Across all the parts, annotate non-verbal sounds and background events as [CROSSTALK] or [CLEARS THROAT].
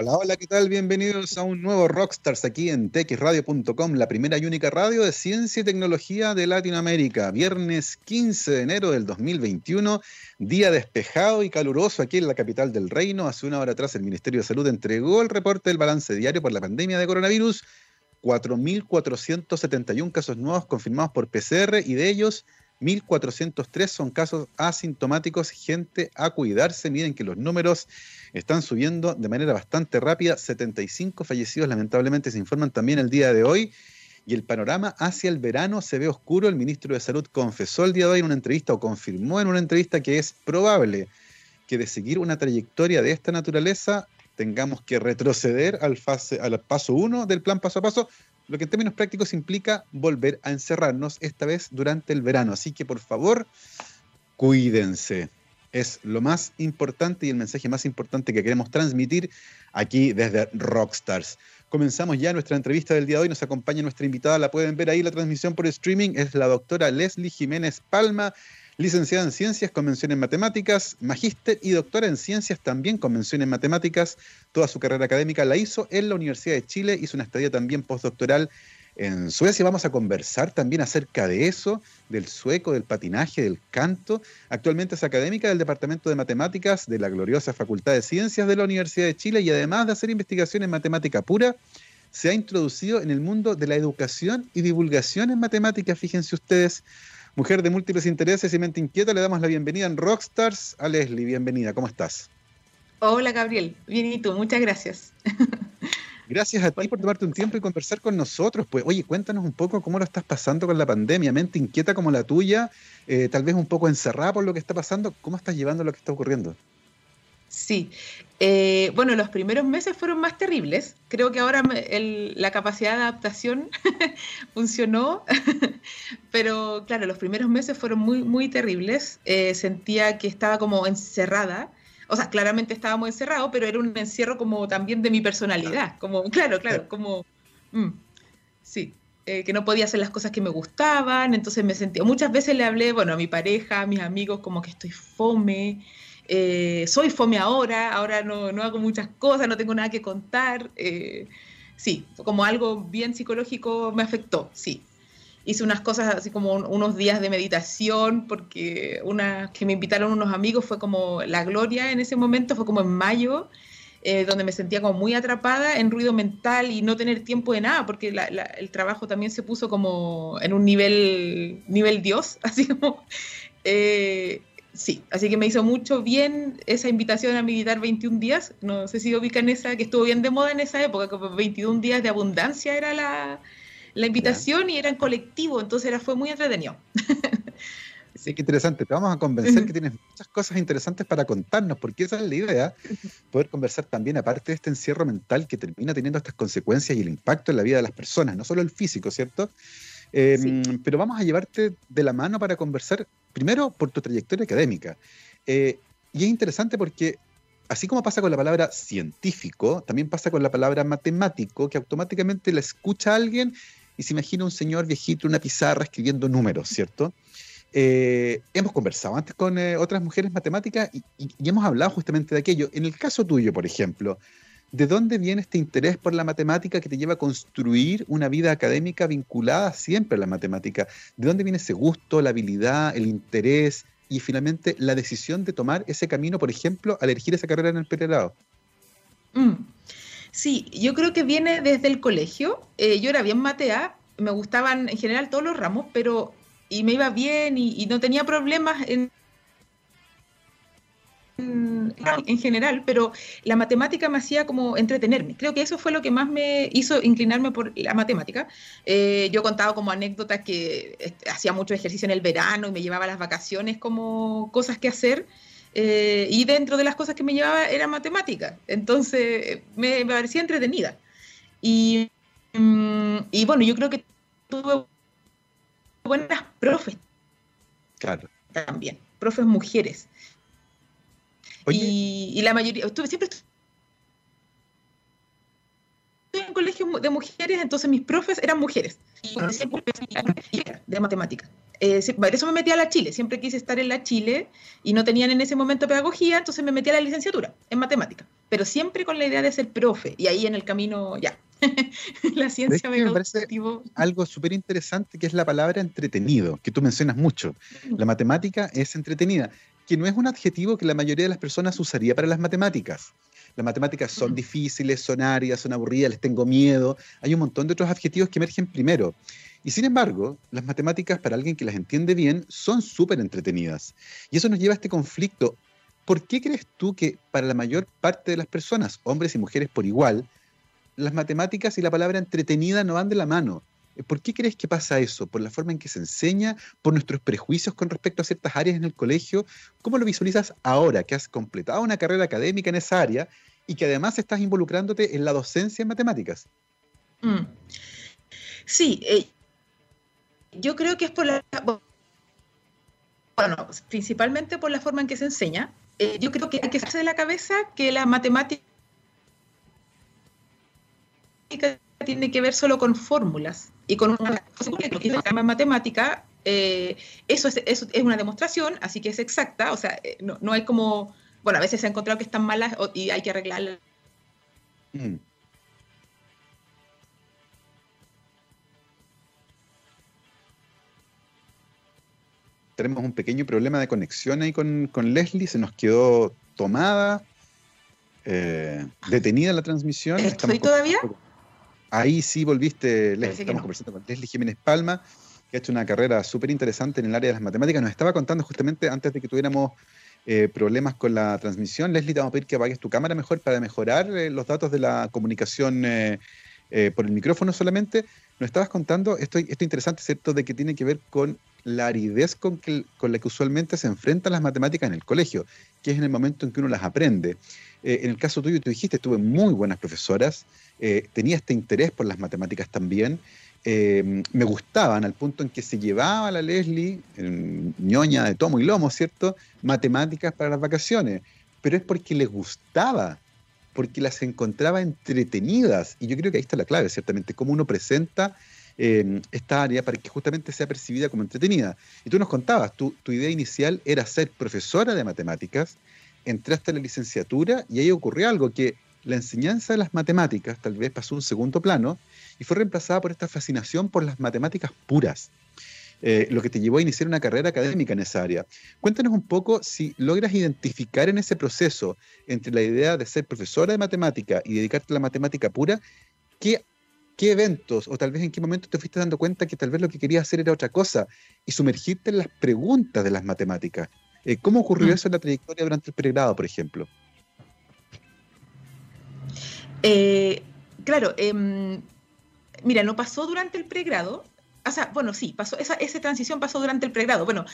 Hola, hola, ¿qué tal? Bienvenidos a un nuevo Rockstars aquí en texradio.com, la primera y única radio de ciencia y tecnología de Latinoamérica. Viernes 15 de enero del 2021, día despejado y caluroso aquí en la capital del reino. Hace una hora atrás el Ministerio de Salud entregó el reporte del balance diario por la pandemia de coronavirus. 4.471 casos nuevos confirmados por PCR y de ellos 1.403 son casos asintomáticos. Gente a cuidarse. Miren que los números están subiendo de manera bastante rápida. 75 fallecidos lamentablemente se informan también el día de hoy. Y el panorama hacia el verano se ve oscuro. El ministro de Salud confesó el día de hoy en una entrevista o confirmó en una entrevista que es probable que de seguir una trayectoria de esta naturaleza tengamos que retroceder al, fase, al paso 1 del plan paso a paso, lo que en términos prácticos implica volver a encerrarnos, esta vez durante el verano. Así que por favor, cuídense. Es lo más importante y el mensaje más importante que queremos transmitir aquí desde Rockstars. Comenzamos ya nuestra entrevista del día de hoy. Nos acompaña nuestra invitada, la pueden ver ahí la transmisión por streaming. Es la doctora Leslie Jiménez Palma, licenciada en Ciencias, Convención en Matemáticas, magíster y doctora en Ciencias, también Convención en Matemáticas. Toda su carrera académica la hizo en la Universidad de Chile, hizo una estadía también postdoctoral en Suecia. Vamos a conversar también acerca de eso, del sueco, del patinaje, del canto. Actualmente es académica del Departamento de Matemáticas de la gloriosa Facultad de Ciencias de la Universidad de Chile y además de hacer investigación en matemática pura, se ha introducido en el mundo de la educación y divulgación en matemáticas, fíjense ustedes Mujer de múltiples intereses y mente inquieta, le damos la bienvenida en Rockstars a Leslie. Bienvenida, ¿cómo estás? Hola Gabriel, bien y tú, muchas gracias. [LAUGHS] Gracias a ti por tomarte un tiempo y conversar con nosotros. Pues, oye, cuéntanos un poco cómo lo estás pasando con la pandemia, mente inquieta como la tuya, eh, tal vez un poco encerrada por lo que está pasando. ¿Cómo estás llevando lo que está ocurriendo? Sí, eh, bueno, los primeros meses fueron más terribles. Creo que ahora la capacidad de adaptación [LAUGHS] funcionó, [LAUGHS] pero claro, los primeros meses fueron muy, muy terribles. Eh, sentía que estaba como encerrada. O sea, claramente estábamos encerrados, pero era un encierro como también de mi personalidad. Como, claro, claro, como... Mm, sí, eh, que no podía hacer las cosas que me gustaban, entonces me sentía... Muchas veces le hablé, bueno, a mi pareja, a mis amigos, como que estoy fome, eh, soy fome ahora, ahora no, no, hago muchas cosas, no tengo nada que contar. Eh, sí, como algo bien psicológico me afectó, sí. Hice unas cosas así como unos días de meditación, porque una que me invitaron unos amigos fue como la gloria en ese momento, fue como en mayo, eh, donde me sentía como muy atrapada en ruido mental y no tener tiempo de nada, porque el trabajo también se puso como en un nivel, nivel Dios, [LAUGHS] así como... Eh, Sí, así que me hizo mucho bien esa invitación a meditar 21 días. No sé si ubican esa, que estuvo bien de moda en esa época, como 21 días de abundancia era la, invitación y era en colectivo, entonces era, fue muy entretenido. [LAUGHS] Sí, qué interesante. Te vamos a convencer que tienes muchas cosas interesantes para contarnos, porque esa es la idea, poder conversar también, aparte de este encierro mental que termina teniendo estas consecuencias y el impacto en la vida de las personas, no solo el físico, ¿cierto? Em, pero vamos a llevarte de la mano para conversar, primero, por tu trayectoria académica. Eh, y es interesante porque, así como pasa con la palabra científico, también pasa con la palabra matemático, que automáticamente la escucha alguien y se imagina un señor viejito, una pizarra escribiendo números, ¿cierto? Eh, hemos conversado antes con eh, otras mujeres matemáticas y, y, hemos hablado justamente de aquello. En el caso tuyo, por ejemplo, ¿De dónde viene este interés por la matemática que te lleva a construir una vida académica vinculada siempre a la matemática? ¿De dónde viene ese gusto, la habilidad, el interés y finalmente la decisión de tomar ese camino, por ejemplo, al elegir esa carrera en el pregrado? Mm. Sí, yo creo que viene desde el colegio. Eh, yo era bien matea, me gustaban en general todos los ramos, pero y me iba bien y no tenía problemas en en general, pero la matemática me hacía como entretenerme. Creo que eso fue lo que más me hizo inclinarme por la matemática. Eh, yo contaba como anécdotas que este, hacía mucho ejercicio en el verano y me llevaba las vacaciones como cosas que hacer. Eh, y dentro de las cosas que me llevaba era matemática. Entonces me, parecía entretenida. Y, mm, y bueno, yo creo que tuve buenas profes. Claro. También, profes mujeres. Y, la mayoría, estuve, siempre estuve en colegio de mujeres, entonces mis profes eran mujeres. De matemática. Eh, por eso me metí a la Chile, siempre quise estar en la Chile y no tenían en ese momento pedagogía, entonces me metí a la licenciatura en matemática, pero siempre con la idea de ser profe y ahí en el camino ya. [LAUGHS] la ciencia me, parece algo súper interesante que es la palabra entretenido, que tú mencionas mucho. La matemática es entretenida, que no es un adjetivo que la mayoría de las personas usaría para las matemáticas. Las matemáticas son difíciles, son áridas, son aburridas, les tengo miedo. Hay un montón de otros adjetivos que emergen primero. Y sin embargo, las matemáticas, para alguien que las entiende bien, son súper entretenidas. Y eso nos lleva a este conflicto. ¿Por qué crees tú que para la mayor parte de las personas, hombres y mujeres por igual, las matemáticas y la palabra entretenida no van de la mano? ¿Por qué crees que pasa eso? ¿Por la forma en que se enseña? ¿Por nuestros prejuicios con respecto a ciertas áreas en el colegio? ¿Cómo lo visualizas ahora que has completado una carrera académica en esa área y que además estás involucrándote en la docencia en matemáticas? Mm. Sí, eh, yo creo que es por la... Bueno, principalmente por la forma en que se enseña. Eh, yo creo que hay que hacerse de la cabeza que la matemática tiene que ver solo con fórmulas y con una que matemática. Eh, eso, es, eso, es, una demostración, así que es exacta, o sea, eh, no, no, hay como, bueno, a veces se ha encontrado que están malas y hay que arreglarlas. Mm. tenemos un pequeño problema de conexión ahí con, Leslie, se nos quedó tomada, eh, detenida la transmisión. ¿Estoy todavía? Ahí sí volviste, Leslie. Estamos conversando con Leslie Jiménez Palma, que ha hecho una carrera súper interesante en el área de las matemáticas. Nos estaba contando justamente antes de que tuviéramos eh, problemas con la transmisión. Leslie, te vamos a pedir que apagues tu cámara mejor para mejorar eh, los datos de la comunicación por el micrófono solamente. Nos estabas contando esto, esto interesante, ¿cierto?, de que tiene que ver con la aridez con, con la que usualmente se enfrentan las matemáticas en el colegio, que es en el momento en que uno las aprende. Eh, en el caso tuyo, tú dijiste, tuve muy buenas profesoras, eh, tenía este interés por las matemáticas también, eh, me gustaban al punto en que se llevaba a la Leslie, ñoña de tomo y lomo, ¿cierto? Matemáticas para las vacaciones, pero es porque les gustaba, porque las encontraba entretenidas, y yo creo que ahí está la clave, ciertamente, cómo uno presenta esta área para que justamente sea percibida como entretenida. Y tú nos contabas, tu, tu idea inicial era ser profesora de matemáticas, entraste a la licenciatura y ahí ocurrió algo, que la enseñanza de las matemáticas tal vez pasó a un segundo plano y fue reemplazada por esta fascinación por las matemáticas puras. Eh, lo que te llevó a iniciar una carrera académica en esa área. Cuéntanos un poco si logras identificar en ese proceso entre la idea de ser profesora de matemática y dedicarte a la matemática pura, qué qué eventos o tal vez en qué momento te fuiste dando cuenta que tal vez lo que querías hacer era otra cosa y sumergirte en las preguntas de las matemáticas. Eh, ¿Cómo ocurrió mm. eso en la trayectoria durante el pregrado, por ejemplo? Eh, claro, em, mira, no pasó durante el pregrado. O sea, bueno, sí, pasó, esa, esa transición pasó durante el pregrado. Bueno,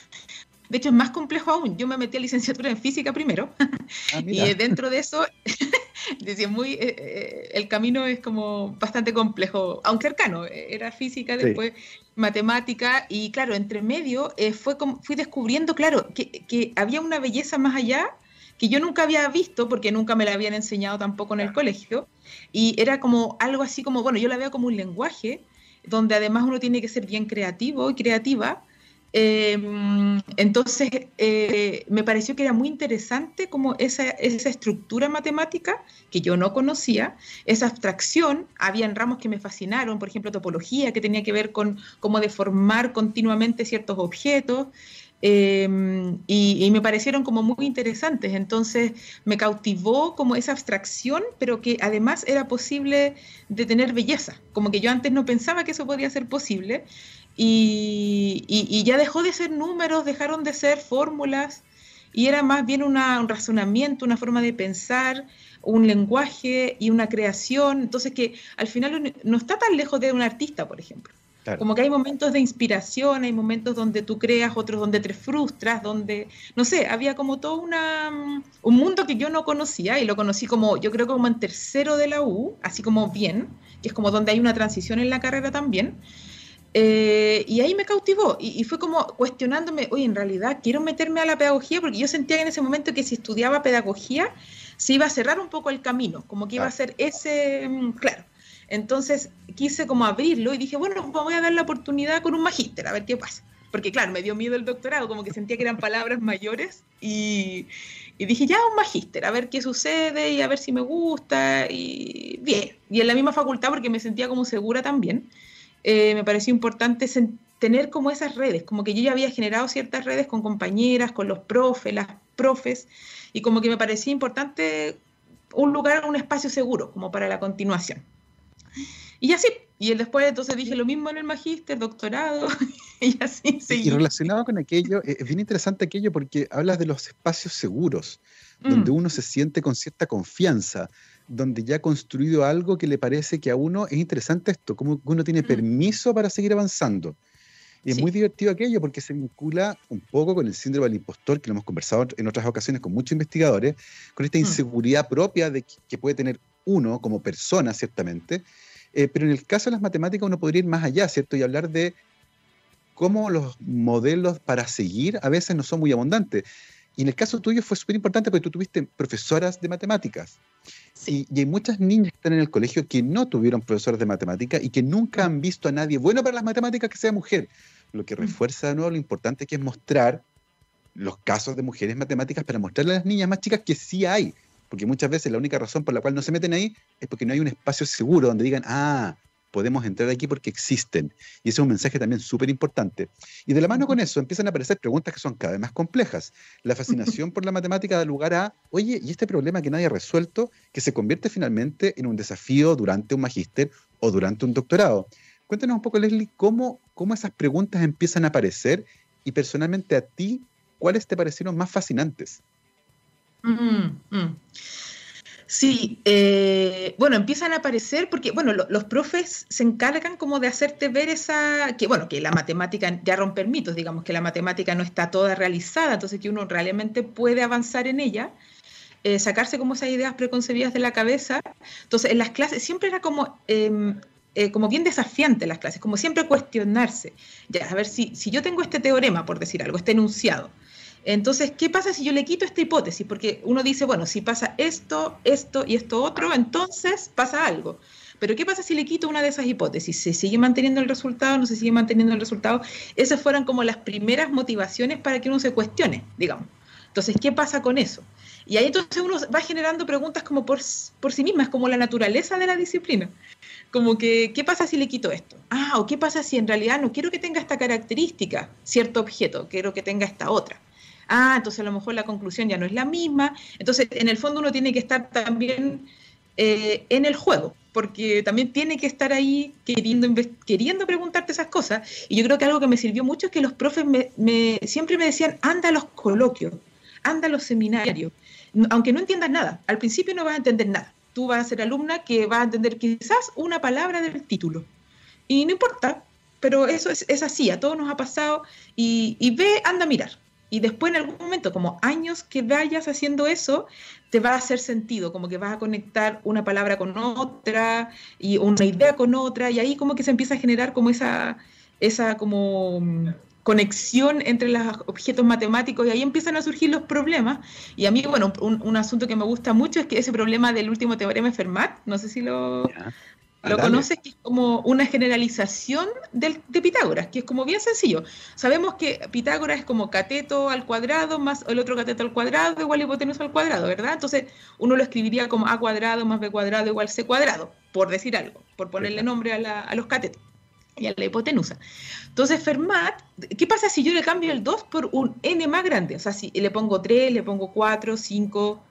de hecho, es más complejo aún. Yo me metí a licenciatura en física primero. Ah, [LAUGHS] y dentro de eso, [LAUGHS] decía, muy, eh, eh, el camino es como bastante complejo, aunque cercano. Era física, después matemática. Y claro, entre medio eh, fue como, fui descubriendo, claro, que, que, había una belleza más allá que yo nunca había visto porque nunca me la habían enseñado tampoco en el colegio. Y era como algo así como, bueno, yo la veo como un lenguaje donde además uno tiene que ser bien creativo y creativa. Em, entonces, eh, me pareció que era muy interesante como esa, esa, estructura matemática que yo no conocía, esa abstracción, habían ramos que me fascinaron, por ejemplo, topología, que tenía que ver con cómo deformar continuamente ciertos objetos, em, y, y, me parecieron como muy interesantes. Entonces, me cautivó como esa abstracción, pero que además era posible de tener belleza, como que yo antes no pensaba que eso podía ser posible. Y, ya dejó de ser números, dejaron de ser fórmulas y era más bien un razonamiento, una forma de pensar, un lenguaje y una creación. Entonces que al final no está tan lejos de un artista, por ejemplo. Como que hay momentos de inspiración, hay momentos donde tú creas, otros donde te frustras, donde, no sé, había como todo una, un mundo que yo no conocía y lo conocí como, yo creo como en tercero de la U, así como bien, que es como donde hay una transición en la carrera también. Eh, y ahí me cautivó y, fue como cuestionándome, oye, en realidad quiero meterme a la pedagogía porque yo sentía en ese momento que si estudiaba pedagogía se iba a cerrar un poco el camino, como que iba a ser ese, mm, claro. Entonces quise como abrirlo y dije, bueno, voy a dar la oportunidad con un magíster, a ver qué pasa. porque claro, me dio miedo el doctorado, como que sentía que eran palabras mayores y, dije, ya un magíster, a ver qué sucede y a ver si me gusta y bien. Y en la misma facultad, porque me sentía como segura también, eh, me pareció importante tener como esas redes, como que yo ya había generado ciertas redes con compañeras, con los profes, las profes, y como que me parecía importante un lugar, un espacio seguro, como para la continuación. Y así, y después entonces dije lo mismo en el magíster, doctorado, [LAUGHS] y así seguí. Y relacionado con aquello, eh, es bien interesante aquello porque hablas de los espacios seguros, donde mm. uno se siente con cierta confianza, donde ya ha construido algo que le parece que a uno es interesante esto, como uno tiene mm. permiso para seguir avanzando. Y es muy divertido aquello porque se vincula un poco con el síndrome del impostor, que lo hemos conversado en otras ocasiones con muchos investigadores, con esta mm. inseguridad propia de que puede tener uno como persona, ciertamente. Eh, pero en el caso de las matemáticas uno podría ir más allá, ¿cierto? Y hablar de cómo los modelos para seguir a veces no son muy abundantes. Y en el caso tuyo fue súper importante porque tú tuviste profesoras de matemáticas. Y, hay muchas niñas que están en el colegio que no tuvieron profesores de matemáticas y que nunca han visto a nadie bueno para las matemáticas que sea mujer. Lo que mm. refuerza de nuevo lo importante que es mostrar los casos de mujeres matemáticas para mostrarle a las niñas más chicas que sí hay. Porque muchas veces la única razón por la cual no se meten ahí es porque no hay un espacio seguro donde digan, ah, podemos entrar aquí porque existen. Y ese es un mensaje también súper importante. Y de la mano con eso empiezan a aparecer preguntas que son cada vez más complejas. La fascinación por la matemática da lugar a, oye, ¿y este problema que nadie ha resuelto, que se convierte finalmente en un desafío durante un magíster o durante un doctorado? Cuéntanos un poco, Leslie, cómo, cómo esas preguntas empiezan a aparecer y personalmente a ti, ¿cuáles te parecieron más fascinantes? Mm, mm. Sí, eh, bueno, empiezan a aparecer porque, bueno, los profes se encargan como de hacerte ver esa, que bueno, que la matemática ya romper mitos, digamos, que la matemática no está toda realizada, entonces que uno realmente puede avanzar en ella, eh, sacarse como esas ideas preconcebidas de la cabeza. Entonces, en las clases siempre era como, em, eh, como bien desafiante las clases, como siempre cuestionarse, ya, a ver si, si yo tengo este teorema, por decir algo, este enunciado, entonces, ¿qué pasa si yo le quito esta hipótesis? Porque uno dice, bueno, si pasa esto, esto y esto otro, entonces pasa algo. Pero ¿qué pasa si le quito una de esas hipótesis? ¿Se sigue manteniendo el resultado? ¿No se sigue manteniendo el resultado? Esas fueron como las primeras motivaciones para que uno se cuestione, digamos. Entonces, ¿qué pasa con eso? Y ahí entonces uno va generando preguntas como por, por sí mismas, como la naturaleza de la disciplina. Como que, ¿qué pasa si le quito esto? Ah, o qué pasa si en realidad no quiero que tenga esta característica, cierto objeto, quiero que tenga esta otra ah, entonces a lo mejor la conclusión ya no es la misma. Entonces, en el fondo uno tiene que estar también eh, en el juego, porque también tiene que estar ahí queriendo, queriendo preguntarte esas cosas. Y yo creo que algo que me sirvió mucho es que los profes me, siempre me decían, anda a los coloquios, anda a los seminarios, aunque no entiendas nada, al principio no vas a entender nada. Tú vas a ser alumna que va a entender quizás una palabra del título. Y no importa, pero eso es, así, a todos nos ha pasado. Y, y ve, anda a mirar y después en algún momento, como años que vayas haciendo eso, te va a hacer sentido, como que vas a conectar una palabra con otra y una idea con otra, y ahí como que se empieza a generar como esa, esa como mm, conexión entre los objetos matemáticos y ahí empiezan a surgir los problemas. Y a mí, bueno, un, asunto que me gusta mucho es que ese problema del último teorema de Fermat, no sé si lo, lo conoces que es como una generalización del, de Pitágoras, que es como bien sencillo. Sabemos que Pitágoras es como cateto al cuadrado más el otro cateto al cuadrado igual hipotenusa al cuadrado, ¿verdad? Entonces uno lo escribiría como a cuadrado más b cuadrado igual c cuadrado, por decir algo, por ponerle nombre a, a los catetos y a la hipotenusa. Entonces, Fermat, ¿qué pasa si yo le cambio el 2 por un n más grande? O sea, si le pongo 3, le pongo 4, 5,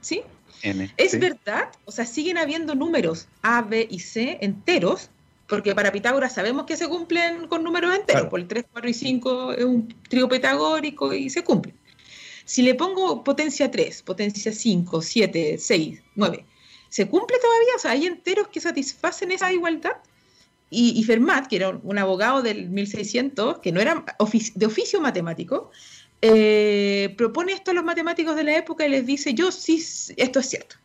¿sí? Es verdad, o sea, siguen habiendo números A, B y C enteros, porque para Pitágoras sabemos que se cumplen con números enteros, por el 3, 4 y 5 es un trío pitagórico y se cumple. Si le pongo potencia 3, potencia 5, 7, 6, 9, ¿se cumple todavía? O sea, hay enteros que satisfacen esa igualdad. Y, Fermat, que era un abogado del 1600, que no era de oficio matemático, eh, propone esto a los matemáticos de la época y les dice, yo sí, esto es cierto,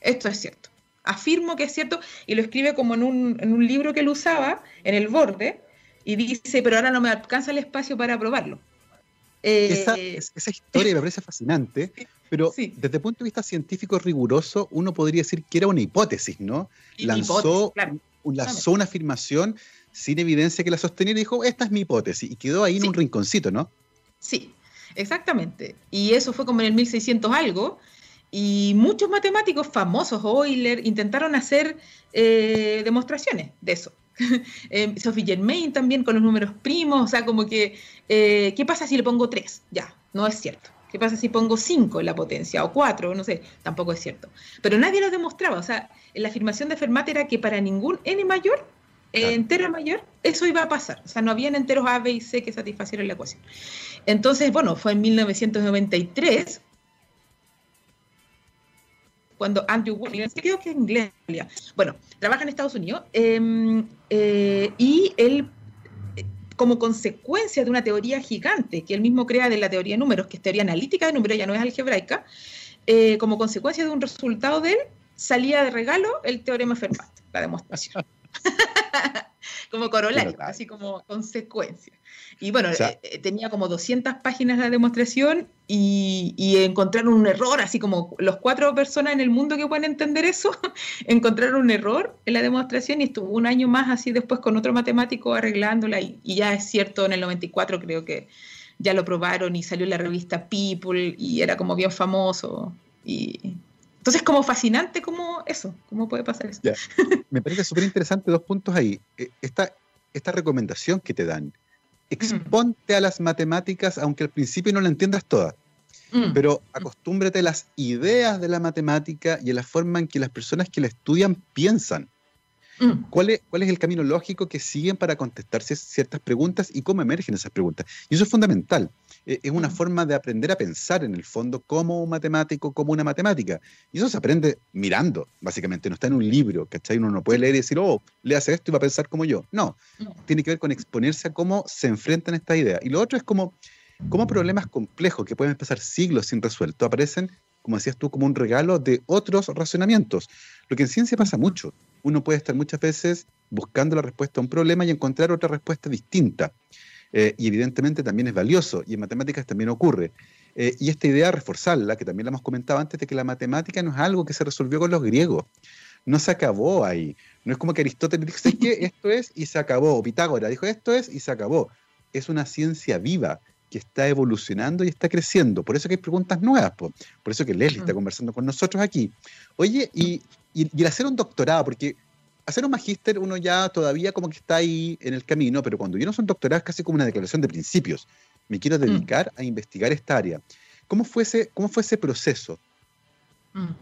esto es cierto. Afirmo que es cierto y lo escribe como en un, en un libro que él usaba, en el borde, y dice, pero ahora no me alcanza el espacio para probarlo. esa, eh, esa, historia me parece fascinante, pero desde el punto de vista científico riguroso, uno podría decir que era una hipótesis, ¿no? Lanzó, lanzó una afirmación sin evidencia que la sosteniera y dijo, esta es mi hipótesis, y quedó ahí en un rinconcito, ¿no? Sí, exactamente. Y eso fue como en el 1600 algo, y muchos matemáticos famosos, Euler, intentaron hacer eh, demostraciones de eso. [LAUGHS] eh, Sophie Germain también con los números primos, o sea, como que, eh, ¿qué pasa si le pongo 3? Ya, no es cierto. ¿Qué pasa si pongo 5 en la potencia o 4? No sé, tampoco es cierto. Pero nadie lo demostraba, o sea, la afirmación de Fermat era que para ningún n mayor entero mayor, eso iba a pasar. O sea, no habían enteros A, B y C que satisfacieran la ecuación. Entonces, bueno, fue en 1993 cuando Andrew Williams, creo que inglés, bueno, trabaja en Estados Unidos em, eh, y él, como consecuencia de una teoría gigante que él mismo crea de la teoría de números, que es teoría analítica de números, ya no es algebraica, eh, como consecuencia de un resultado de él, salía de regalo el teorema Fermat, la demostración. [LAUGHS] [LAUGHS] como corolario, así como consecuencia. Y bueno, eh, eh, tenía como 200 páginas la demostración y, encontraron un error, así como los cuatro personas en el mundo que pueden entender eso, [LAUGHS] encontraron un error en la demostración y estuvo un año más así después con otro matemático arreglándola y, y ya es cierto, en el 94 creo que ya lo probaron y salió en la revista People y era como bien famoso. Y, entonces, como fascinante como eso, cómo puede pasar eso. Me parece súper interesante dos puntos ahí. E, esta, esta recomendación que te dan, exponte a las matemáticas, aunque al principio no la entiendas toda, mm. pero acostúmbrate a las ideas de la matemática y a la forma en que las personas que la estudian piensan. Mm. ¿Cuál, es, ¿Cuál es el camino lógico que siguen para contestarse ciertas preguntas y cómo emergen esas preguntas? Y eso es fundamental. Eh, es una mm. forma de aprender a pensar en el fondo como un matemático, como una matemática. Y eso se aprende mirando, básicamente. No está en un libro, ¿cachai? Uno no puede leer y decir, oh, le hace esto y va a pensar como yo. No, tiene que ver con exponerse a cómo se enfrentan estas ideas. Y lo otro es como, cómo problemas complejos que pueden pasar siglos sin resuelto aparecen, como decías tú, como un regalo de otros razonamientos. Lo que en ciencia pasa mucho. Uno puede estar muchas veces buscando la respuesta a un problema y encontrar otra respuesta distinta. Eh, y evidentemente también es valioso, y en matemáticas también ocurre. Eh, y esta idea, reforzarla, que también la hemos comentado antes, de que la matemática no es algo que se resolvió con los griegos, no se acabó ahí. No es como que Aristóteles dijo, que [LAUGHS] esto es y se acabó, o Pitágoras dijo, esto es y se acabó. Es una ciencia viva que está evolucionando y está creciendo. Por eso que hay preguntas nuevas, por, por eso que Leslie está mm. conversando con nosotros aquí. Oye, y, y, y el hacer un doctorado, porque hacer un magíster uno ya todavía como que está ahí en el camino, pero cuando yo no soy doctorado es casi como una declaración de principios. Me quiero mm. dedicar a investigar esta área. ¿Cómo fue ese, cómo fue ese proceso? Mm.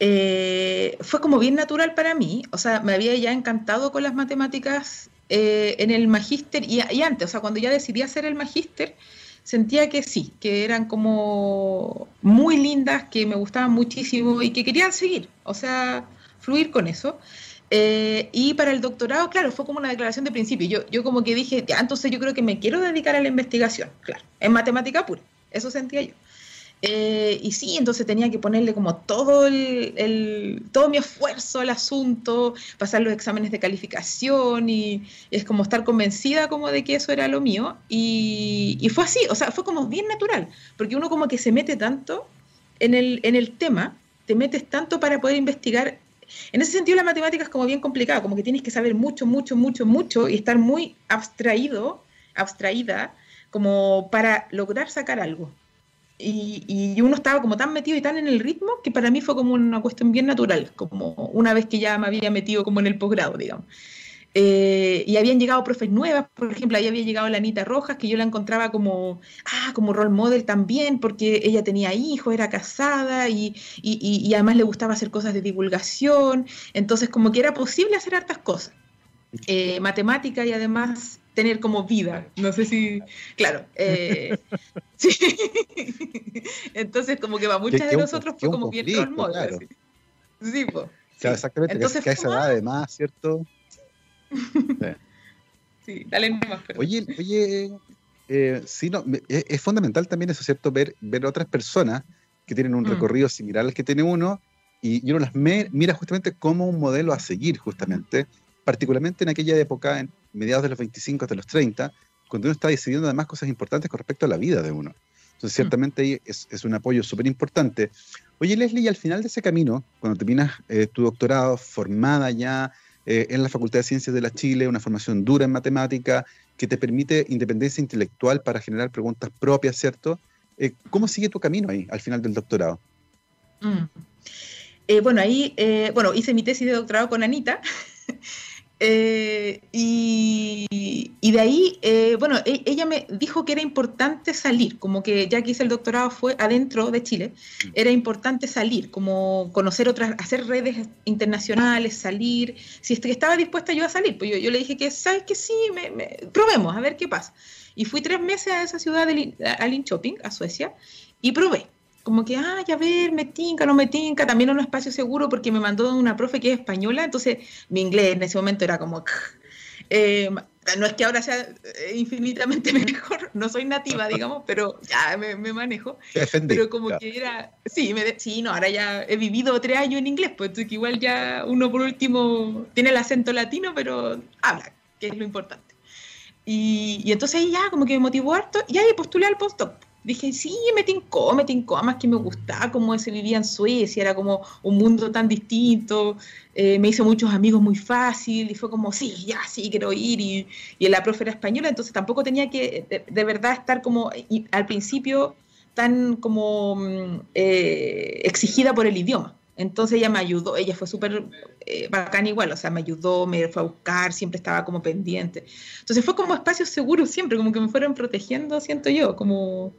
Eh, fue como bien natural para mí, o sea, me había ya encantado con las matemáticas eh, en el magíster y, antes, o sea, cuando ya decidí hacer el magíster, sentía que sí, que eran como muy lindas, que me gustaban muchísimo y que quería seguir, o sea, fluir con eso. Eh, y para el doctorado, claro, fue como una declaración de principio. Yo, yo como que dije, ya, entonces yo creo que me quiero dedicar a la investigación, claro, en matemática pura, eso sentía yo. Eh, y sí, entonces tenía que ponerle como todo, el, todo mi esfuerzo al asunto, pasar los exámenes de calificación y, es como estar convencida como de que eso era lo mío. Y, fue así, o sea, fue como bien natural, porque uno como que se mete tanto en el, en el tema, te metes tanto para poder investigar en ese sentido, la matemática es como bien complicada, como que tienes que saber mucho, mucho, mucho, mucho y estar muy abstraído, abstraída, como para lograr sacar algo. Y, y, uno estaba como tan metido y tan en el ritmo que para mí fue como una cuestión bien natural, como una vez que ya me había metido como en el posgrado, digamos. Eh, y habían llegado profes nuevas, por ejemplo, ahí había llegado la Anita Rojas, que yo la encontraba como, ah, como role model también, porque ella tenía hijos, era casada y, y, además le gustaba hacer cosas de divulgación, entonces como que era posible hacer hartas cosas. Eh, matemática y además tener como vida, no sé si, claro, eh, [LAUGHS] sí. entonces como que para muchas de nosotros fue como bien role model. Sí, pues. Claro, exactamente, entonces, que a esa edad además, ¿cierto? [LAUGHS] Sí, dale nomás. Oye, oye eh, sí, no, es, fundamental también eso, ¿cierto? Ver, ver otras personas que tienen un mm. recorrido similar al que tiene uno y, uno las mira justamente como un modelo a seguir, justamente, particularmente en aquella época, en mediados de los 25 hasta los 30, cuando uno está decidiendo además cosas importantes con respecto a la vida de uno. Entonces, mm. ciertamente ahí es, es un apoyo súper importante. Oye, Leslie, y al final de ese camino, cuando terminas eh, tu doctorado, formada ya, eh, en la Facultad de Ciencias de la Chile, una formación dura en matemática, que te permite independencia intelectual para generar preguntas propias, ¿cierto? Eh, ¿Cómo sigue tu camino ahí al final del doctorado? Mm. bueno, ahí, bueno, hice mi tesis de doctorado con Anita. [LAUGHS] Eh, y, de ahí, eh, bueno, e, ella me dijo que era importante salir, como que ya que hice el doctorado fue adentro de Chile, mm. era importante salir, como conocer otras, hacer redes internacionales, salir. Si estaba dispuesta yo a salir, pues yo, le dije que, ¿sabes que Sí, me, probemos, a ver qué pasa. Y fui tres meses a esa ciudad, de, a a Suecia, y probé como que, ah, ya ver, me tinca, no me tinca, también en un espacio seguro porque me mandó una profe que es española, entonces mi inglés en ese momento era como... Eh, no es que ahora sea eh, infinitamente [LAUGHS] mejor, no soy nativa, digamos, pero ya me, manejo. pero como que era, sí, me, sí, no, ahora ya he vivido tres años en inglés, pues que igual ya uno por último tiene el acento latino, pero habla, que es lo importante. Y, y entonces ahí ya como que me motivó harto y ahí postulé al postdoc dije, sí, me tincó, me tincó, más que me gustaba cómo se vivía en Suecia, era como un mundo tan distinto, eh, me hizo muchos amigos muy fácil, y fue como, sí, ya, sí, quiero ir, y, y la profe era española, entonces tampoco tenía que de, verdad estar como, al principio, tan como mm, eh, exigida por el idioma. Entonces ella me ayudó, ella fue súper eh, bacán igual, o sea, me ayudó, me fue a buscar, siempre estaba como pendiente. Entonces fue como espacios seguros siempre, como que me fueron protegiendo, siento yo, como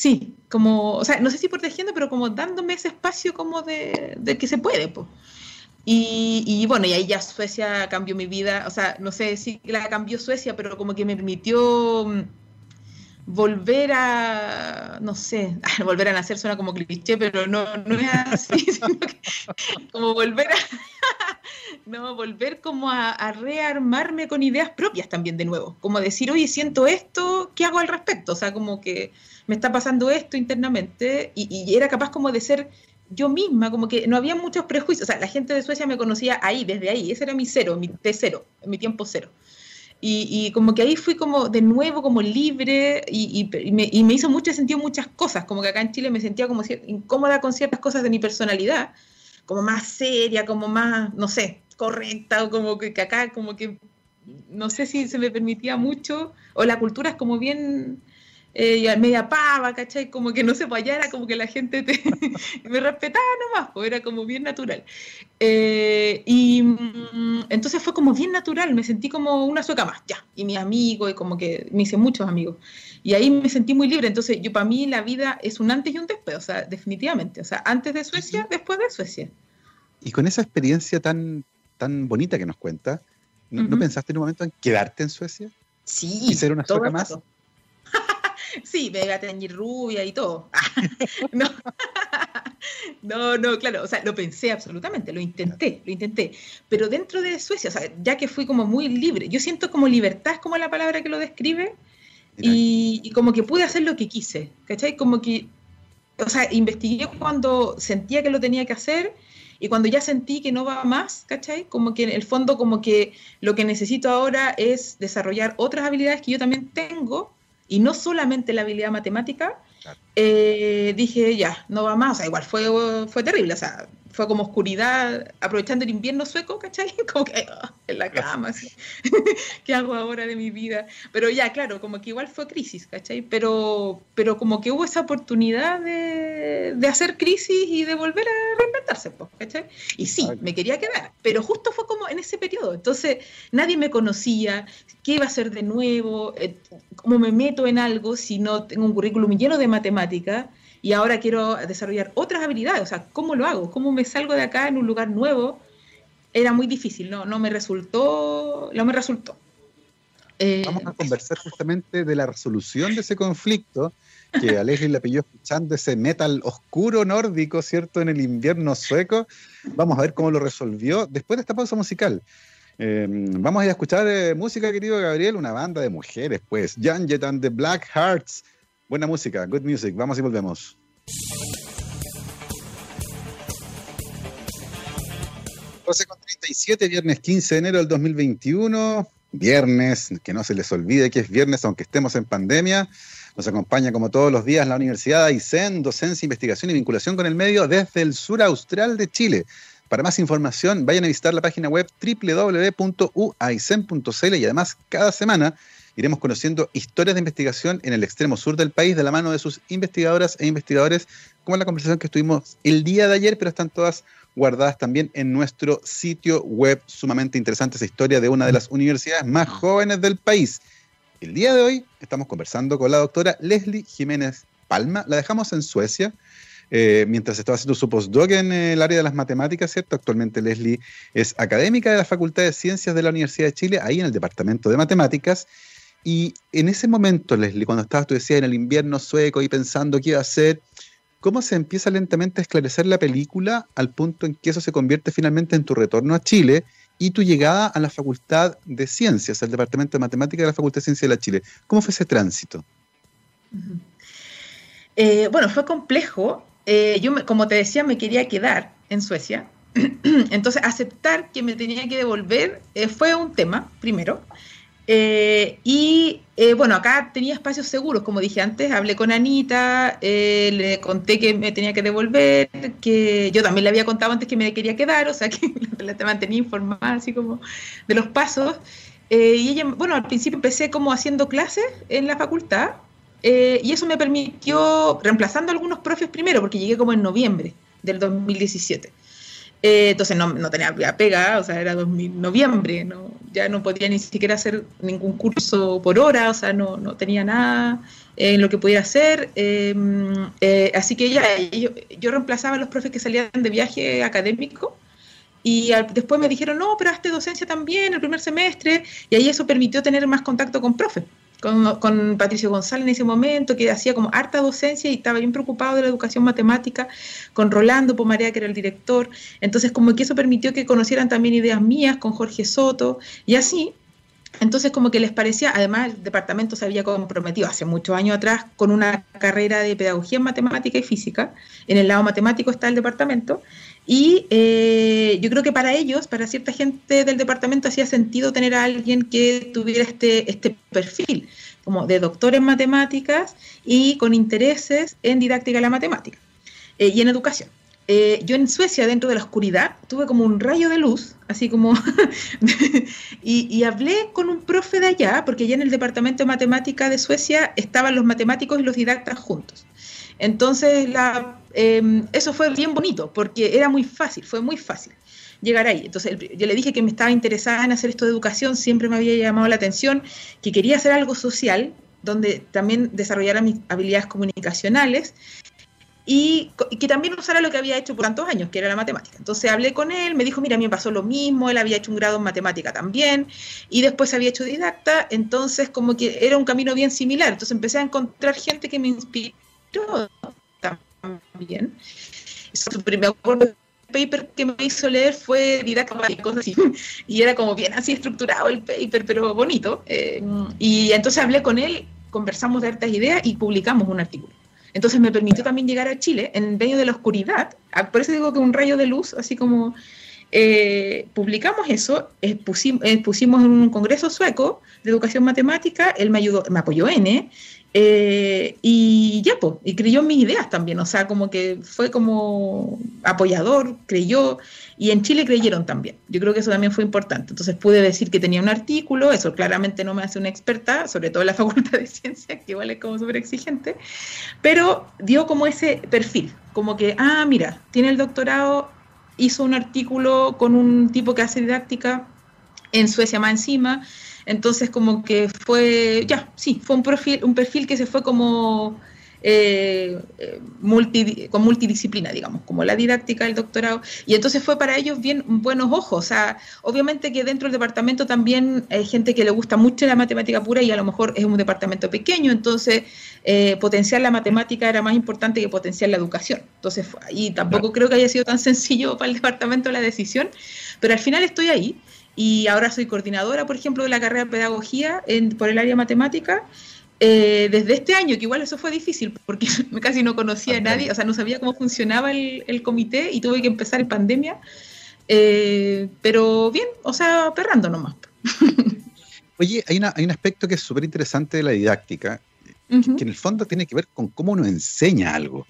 Sí, como, o sea, no sé si protegiendo, pero como dándome ese espacio como de, que se puede, pues. Y, bueno, y ahí ya Suecia cambió mi vida, o sea, no sé si la cambió Suecia, pero como que me permitió mm, volver a, no sé, [LAUGHS] volver a nacer suena como cliché, pero no, no es así, [LAUGHS] sino que como volver a, [LAUGHS] no, volver como a, a, rearmarme con ideas propias también de nuevo, como decir, oye, siento esto, ¿qué hago al respecto? O sea, como que me está pasando esto internamente y, era capaz como de ser yo misma, como que no había muchos prejuicios, o sea, la gente de Suecia me conocía ahí, desde ahí, ese era mi cero, mi T cero, mi tiempo cero. Y, como que ahí fui como de nuevo como libre y, me, hizo mucho sentido muchas cosas, como que acá en Chile me sentía como incómoda con ciertas cosas de mi personalidad, como más seria, como más, no sé, correcta, o como que, que acá como que no sé si se me permitía mucho, o la cultura es como bien eh, media pava, ¿cachai? Como que no se vayara, como que la gente te, [LAUGHS] me respetaba nomás, pues era como bien natural. Eh, y mm, entonces fue como bien natural, me sentí como una sueca más, ya, y mi amigo, y como que me hice muchos amigos. Y ahí me sentí muy libre, entonces yo para mí la vida es un antes y un después, o sea, definitivamente, o sea, antes de Suecia, después de Suecia. Y con esa experiencia tan, tan bonita que nos cuenta, ¿no, pensaste en un momento en quedarte en Suecia? Sí. ¿Y ser una sueca más? Sí, me iba a teñir rubia y todo. [LAUGHS] no. no, no, claro, o sea, lo pensé absolutamente, lo intenté, lo intenté. Pero dentro de Suecia, o sea, ya que fui como muy libre, yo siento como libertad es como la palabra que lo describe, y, como que pude hacer lo que quise, ¿cachai? Como que, o sea, investigué cuando sentía que lo tenía que hacer y cuando ya sentí que no va más, ¿cachai? Como que en el fondo, como que lo que necesito ahora es desarrollar otras habilidades que yo también tengo y no solamente la habilidad matemática, eh, dije, ya, no va más. O sea, igual fue, fue terrible. O sea, fue como oscuridad, aprovechando el invierno sueco, ¿cachai? [LAUGHS] Como que ah, en la cama, así. [LAUGHS] ¿qué hago ahora de mi vida? Pero ya, claro, como que igual fue crisis, ¿cachai? Pero, pero como que hubo esa oportunidad de, de hacer crisis y de volver a reinventarse, ¿cachai? Y sí, me quería quedar, pero justo fue como en ese periodo. Entonces, nadie me conocía, qué iba a hacer de nuevo, eh, cómo me meto en algo si no tengo un currículum lleno de matemáticas y ahora quiero desarrollar otras habilidades, o sea, ¿cómo lo hago? ¿Cómo me salgo de acá en un lugar nuevo? Era muy difícil, no, no me resultó, no me resultó. Eh, Vamos a [LAUGHS] conversar justamente de la resolución de ese conflicto que a Leslie le pilló escuchando ese metal oscuro nórdico, ¿cierto? En el invierno sueco. Vamos a ver cómo lo resolvió después de esta pausa musical. Em, vamos a ir a escuchar eh, música, querido Gabriel, una banda de mujeres, pues. Jan and the Black Hearts Buena música, good music. Vamos y volvemos. 12 con 37, viernes 15 de enero del 2021. Viernes, que no se les olvide que es viernes, aunque estemos en pandemia. Nos acompaña como todos los días la Universidad Aysén, docencia, investigación y vinculación con el medio desde el sur austral de Chile Para más información, vayan a visitar la página web www.uaicen.cl y además cada semana iremos conociendo historias de investigación en el extremo sur del país de la mano de sus investigadoras e investigadores, como la conversación que estuvimos el día de ayer, pero están todas guardadas también en nuestro sitio web. Sumamente interesante esa historia de una de las universidades más jóvenes del país. El día de hoy estamos conversando con la doctora Leslie Jiménez Palma. La dejamos en Suecia. Eh, mientras estaba haciendo su postdoc en el área de las matemáticas, ¿cierto? Actualmente Leslie es académica de la Facultad de Ciencias de la Universidad de Chile, ahí en el Departamento de Matemáticas, y en ese momento, Leslie, cuando estabas, tú decías, en el invierno sueco y pensando qué hacer, ¿cómo se empieza lentamente a esclarecer la película al punto en que eso se convierte finalmente en tu retorno a Chile y tu llegada a la Facultad de Ciencias, al Departamento de Matemáticas de la Facultad de Ciencias de la Chile? ¿Cómo fue ese tránsito? Eh, bueno, fue complejo. Eh, yo, como te decía, me quería quedar en Suecia. [CLEARS THROAT] Entonces, aceptar que me tenía que devolver eh, fue un tema, primero. Eh, y eh, bueno, acá tenía espacios seguros, como dije antes, hablé con Anita, eh, le conté que me tenía que devolver, que yo también le había contado antes que me quería quedar, o sea que [LAUGHS] la te mantenía informada así como de los pasos. y ella, bueno, al principio empecé como haciendo clases en la facultad y eso me permitió, reemplazando a algunos profes primero, porque llegué como en noviembre del 2017. Eh, entonces no, no, tenía pega, o sea, era 2000, noviembre, no, ya no podía ni siquiera hacer ningún curso por hora, o sea, no, no tenía nada en lo que pudiera hacer. Em, eh, así que ya, yo, yo, reemplazaba a los profes que salían de viaje académico y después me dijeron, no, pero hazte docencia también el primer semestre, y ahí eso permitió tener más contacto con profes con, Patricio González en ese momento, que hacía como harta docencia y estaba bien preocupado de la educación matemática, con Rolando Pomarea, que era el director. Entonces, como que eso permitió que conocieran también ideas mías con Jorge Soto, y así. Entonces, como que les parecía, además, el departamento se había comprometido hace muchos años atrás con una carrera de pedagogía en matemática y física. En el lado matemático está el departamento. Y eh, yo creo que para ellos, para cierta gente del departamento, hacía sentido tener a alguien que tuviera este, este perfil, como de doctor en matemáticas y con intereses en didáctica de la matemática eh, y en educación. Eh, yo en Suecia, dentro de la oscuridad, tuve como un rayo de luz, así como, [LAUGHS] y, y, hablé con un profe de allá, porque ya en el departamento de matemática de Suecia estaban los matemáticos y los didactas juntos. Entonces, la, em, eso fue bien bonito, porque era muy fácil, fue muy fácil llegar ahí. Entonces, yo le dije que me estaba interesada en hacer esto de educación, siempre me había llamado la atención, que quería hacer algo social, donde también desarrollara mis habilidades comunicacionales y, que también usara lo que había hecho por tantos años, que era la matemática. Entonces hablé con él, me dijo, mira, a mí me pasó lo mismo, él había hecho un grado en matemática también, y después había hecho didacta, entonces como que era un camino bien similar. Entonces empecé a encontrar gente que me inspiró también. Acuerdo el paper que me hizo leer fue didáctica y cosas. [LAUGHS] Y era como bien así estructurado el paper, pero bonito. Eh, y entonces hablé con él, conversamos de hartas ideas y publicamos un artículo. Entonces me permitió también llegar a Chile en medio de la oscuridad. Por eso digo que un rayo de luz, así como eh, publicamos eso, pusimos, pusimos, en un congreso sueco de educación matemática, él me ayudó, me apoyó N, eh, y ya, pues, y creyó en mis ideas también, o sea, como que fue como apoyador, creyó, y en Chile creyeron también. Yo creo que eso también fue importante. Entonces pude decir que tenía un artículo, eso claramente no me hace una experta, sobre todo en la [LAUGHS] Facultad de Ciencias, que igual es como súper exigente, pero dio como ese perfil, como que, ah, mira, tiene el doctorado, hizo un artículo con un tipo que hace didáctica en Suecia más encima, entonces como que fue, ya, sí, fue un perfil, un perfil que se fue como eh, multi, con multidisciplina, digamos, como la didáctica del doctorado. Y entonces fue para ellos bien buenos ojos. O sea, obviamente que dentro del departamento también hay gente que le gusta mucho la matemática pura y a lo mejor es un departamento pequeño, entonces eh, potenciar la matemática era más importante que potenciar la educación. Entonces, y tampoco creo que haya sido tan sencillo [LAUGHS] para el departamento la decisión, pero al final estoy ahí y ahora soy coordinadora, por ejemplo, de la carrera de pedagogía en, por el área matemática. Eh, desde este año, que igual eso fue difícil porque [LAUGHS] casi no conocía a nadie, o sea, no sabía cómo funcionaba el, comité y tuve que empezar en pandemia, eh, pero bien, o sea, perrando nomás. [LAUGHS] Oye, hay, una, hay un aspecto que es súper interesante de la didáctica, que en el fondo tiene que ver con cómo uno enseña algo,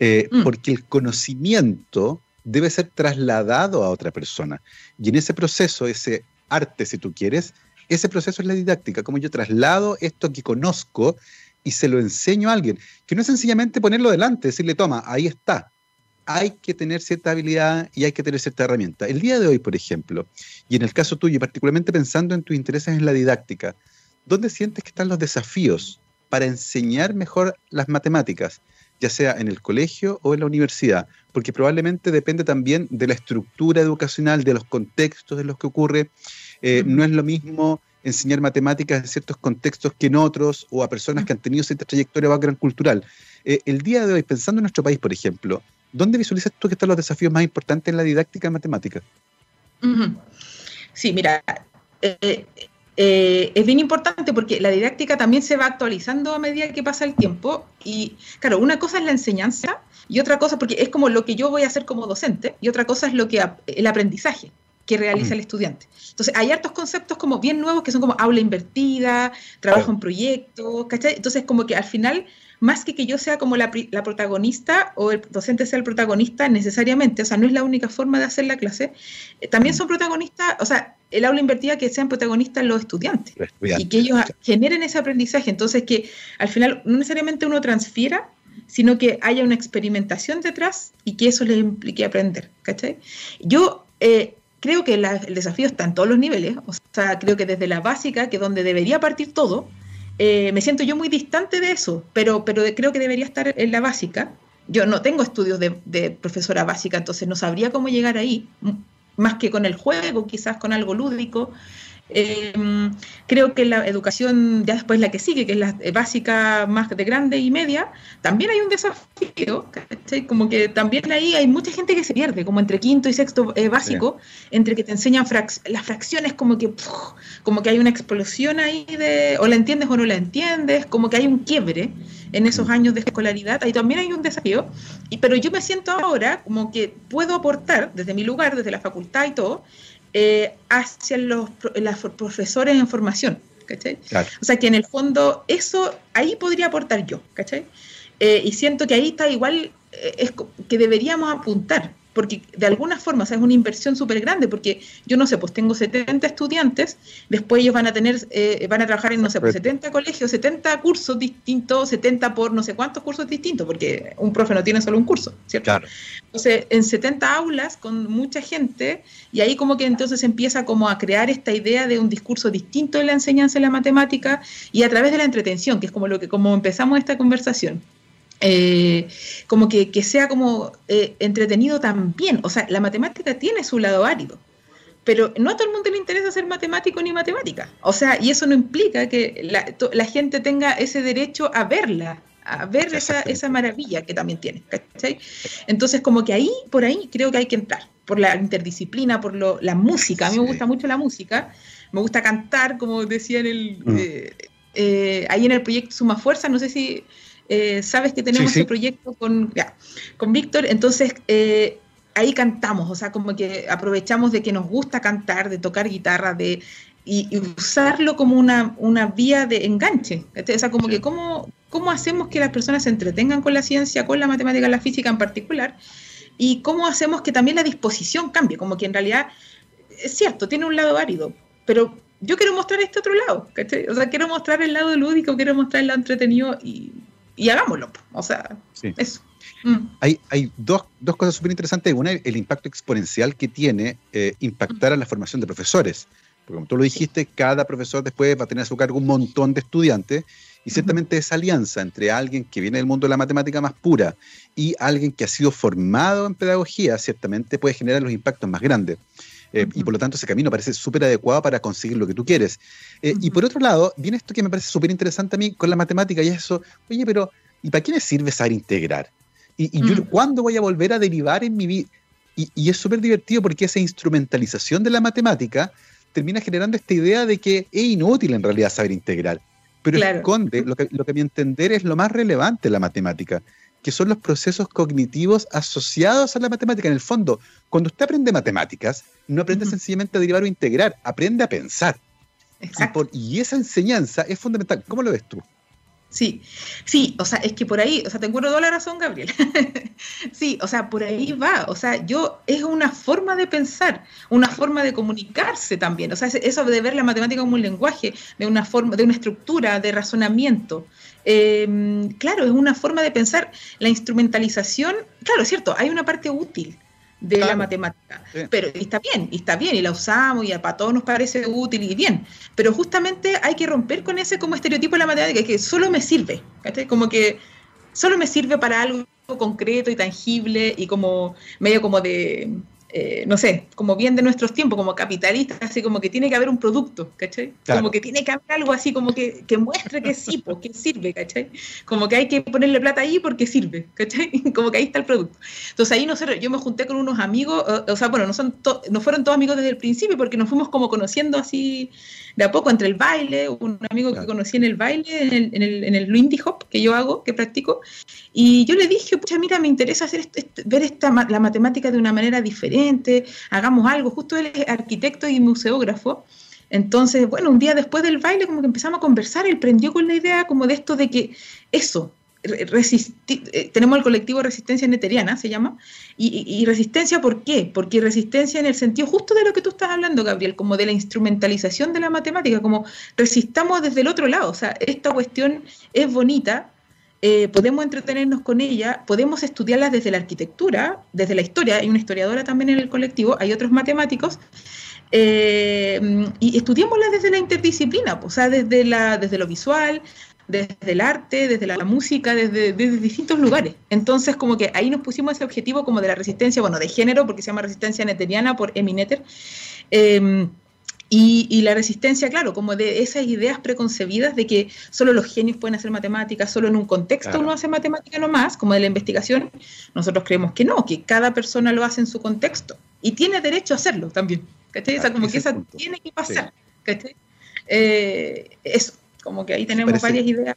eh, mm. porque el conocimiento debe ser trasladado a otra persona. Y en ese proceso, ese arte, si tú quieres, ese proceso es la didáctica, como yo traslado esto que conozco y se lo enseño a alguien, que no es sencillamente ponerlo delante, decirle, toma, ahí está. Hay que tener cierta habilidad y hay que tener cierta herramienta. El día de hoy, por ejemplo, y en el caso tuyo, particularmente pensando en tus intereses en la didáctica, ¿dónde sientes que están los desafíos para enseñar mejor las matemáticas? ya sea en el colegio o en la universidad, porque probablemente depende también de la estructura educacional, de los contextos en los que ocurre. Eh, no es lo mismo enseñar matemáticas en ciertos contextos que en otros, o a personas que han tenido cierta trayectoria o background cultural. Eh, el día de hoy, pensando en nuestro país, por ejemplo, ¿dónde visualizas tú que están los desafíos más importantes en la didáctica de matemáticas? Sí, mira, eh, eh, es bien importante porque la didáctica también se va actualizando a medida que pasa el tiempo. Y claro, una cosa es la enseñanza y otra cosa, porque es como lo que yo voy a hacer como docente, y otra cosa es lo que el aprendizaje que realiza el estudiante. Entonces, hay hartos conceptos como bien nuevos que son como aula invertida, trabajo en proyectos, ¿cachai? Entonces, como que al final más que que yo sea como la, protagonista o el docente sea el protagonista necesariamente, o sea, no es la única forma de hacer la clase, eh, también son protagonistas, o sea, el aula invertida que sean protagonistas los estudiantes, y que ellos generen ese aprendizaje, entonces que al final no necesariamente uno transfiera, sino que haya una experimentación detrás y que eso les implique aprender, ¿cachai? Yo eh, creo que el desafío está en todos los niveles, o sea, creo que desde la básica, que es donde debería partir todo, eh, me siento yo muy distante de eso, pero, pero creo que debería estar en la básica. Yo no tengo estudios de, profesora básica, entonces no sabría cómo llegar ahí, más que con el juego, quizás con algo lúdico. Em, creo que la educación, ya después la que sigue, que es la básica más de grande y media, también hay un desafío, como que también ahí hay mucha gente que se pierde, como entre quinto y sexto eh, básico, entre que te enseñan las fracciones, como que, como que hay una explosión ahí de, o la entiendes o no la entiendes, como que hay un quiebre en esos mm. años de escolaridad, ahí también hay un desafío, y, pero yo me siento ahora como que puedo aportar desde mi lugar, desde la facultad y todo, eh, hacia los, profesores en formación. ¿cachai? O sea que en el fondo eso ahí podría aportar yo, ¿cachai? Eh, y siento que ahí está igual, eh, es que deberíamos apuntar, porque de alguna forma es una inversión súper grande, porque yo no sé, pues tengo 70 estudiantes, después ellos van a tener, eh, van a trabajar en, no sé, pues 70 colegios, 70 cursos distintos, 70 por no sé cuántos cursos distintos, porque un profe no tiene solo un curso, ¿cierto? Claro. Entonces, en 70 aulas con mucha gente, y ahí como que entonces empieza como a crear esta idea de un discurso distinto de la enseñanza de la matemática y a través de la entretención, que es como lo que como empezamos esta conversación. Eh, como que, sea como eh, entretenido también. O sea, la matemática tiene su lado árido, pero no a todo el mundo le interesa ser matemático ni matemática. O sea, y eso no implica que la, gente tenga ese derecho a verla, a ver esa, esa maravilla que también tiene. Entonces, como que ahí, por ahí, creo que hay que entrar, por la interdisciplina, por lo, la música. A mí me gusta mucho la música, me gusta cantar, como decía en el... Mm. Eh, ahí en el proyecto Suma Fuerza, no sé si eh, sabes que tenemos ese proyecto con, con Víctor, entonces eh, ahí cantamos, o sea, como que aprovechamos de que nos gusta cantar, de tocar guitarra, de y, usarlo como una, una, vía de enganche. O sea, como que cómo, cómo hacemos que las personas se entretengan con la ciencia, con la matemática, la física en particular, y cómo hacemos que también la disposición cambie, como que en realidad es cierto, tiene un lado árido, pero yo quiero mostrar este otro lado, O sea, quiero mostrar el lado lúdico, quiero mostrar el lado entretenido y y hagámoslo. O sea, eso. Mm. Hay, hay dos, dos cosas súper interesantes. Una, el impacto exponencial que tiene eh, impactar a la formación de profesores. Porque como tú lo dijiste, cada profesor después va a tener a su cargo un montón de estudiantes y ciertamente esa alianza entre alguien que viene del mundo de la matemática más pura y alguien que ha sido formado en pedagogía, ciertamente puede generar los impactos más grandes. Eh, y por lo tanto ese camino parece súper adecuado para conseguir lo que tú quieres. Eh, y por otro lado, viene esto que me parece súper interesante a mí con la matemática y es eso, oye, pero ¿y para qué me sirve saber integrar? ¿Y, y yo cuándo voy a volver a derivar en mi vida? Y, es súper divertido porque esa instrumentalización de la matemática termina generando esta idea de que es inútil en realidad saber integrar. Pero esconde lo que, lo que a mi entender es lo más relevante de la matemática, que son los procesos cognitivos asociados a la matemática. En el fondo, cuando usted aprende matemáticas, no aprende sencillamente a derivar o integrar, aprende a pensar. Y, esa enseñanza es fundamental. ¿Cómo lo ves tú? Sí, sí, o sea, es que por ahí, o sea, te encuentro toda la razón, Gabriel. [LAUGHS] sí, o sea, por ahí va, o sea, yo, es una forma de pensar, una forma de comunicarse también, o sea, eso de ver la matemática como un lenguaje, de una forma, de una estructura, de razonamiento. Em, claro, es una forma de pensar. La instrumentalización, claro, es cierto, hay una parte útil, de la matemática. Pero está bien, está bien, y la usamos, y a para todos nos parece útil y bien. Pero justamente hay que romper con ese como estereotipo de la matemática, que solo me sirve, como que solo me sirve para algo concreto y tangible y como medio como de eh, no sé, como bien de nuestros tiempos, como capitalistas, así como que tiene que haber un producto, ¿cachai? Como que tiene que haber algo así como que, que muestre que sí, porque sirve, ¿cachai? Como que hay que ponerle plata ahí porque sirve, ¿cachai? [LAUGHS] Como que ahí está el producto. Entonces ahí nosotros, yo me junté con unos amigos, o, sea, bueno, no, son no fueron todos amigos desde el principio porque nos fuimos como conociendo así de a poco entre el baile, un amigo que conocí en el baile, en el, en el, en el Lindy Hop que yo hago, que practico, y yo le dije, pucha, mira, me interesa hacer ver esta, la matemática de una manera diferente, hagamos algo, justo él es arquitecto y museógrafo, entonces, bueno, un día después del baile como que empezamos a conversar, él prendió con la idea como de esto de que eso, tenemos el colectivo Resistencia Neteriana, se llama, y, resistencia, ¿por qué? Porque resistencia en el sentido justo de lo que tú estás hablando, Gabriel, como de la instrumentalización de la matemática, como resistamos desde el otro lado, o sea, esta cuestión es bonita, eh, podemos entretenernos con ella, podemos estudiarla desde la arquitectura, desde la historia, hay una historiadora también en el colectivo, hay otros matemáticos, eh, y estudiémosla desde la interdisciplina, o sea, desde, la, desde lo visual, desde el arte, desde la música, desde, distintos lugares. Entonces, como que ahí nos pusimos ese objetivo como de la resistencia, bueno, de género, porque se llama resistencia neteriana por Emineter. Em, y, la resistencia, claro, como de esas ideas preconcebidas de que solo los genios pueden hacer matemáticas, solo en un contexto uno hace matemática nomás, como de la investigación, nosotros creemos que no, que cada persona lo hace en su contexto y tiene derecho a hacerlo también. ¿Cachai? o sea, como que esa tiene que pasar. Eh, eso. Como que ahí tenemos varias ideas.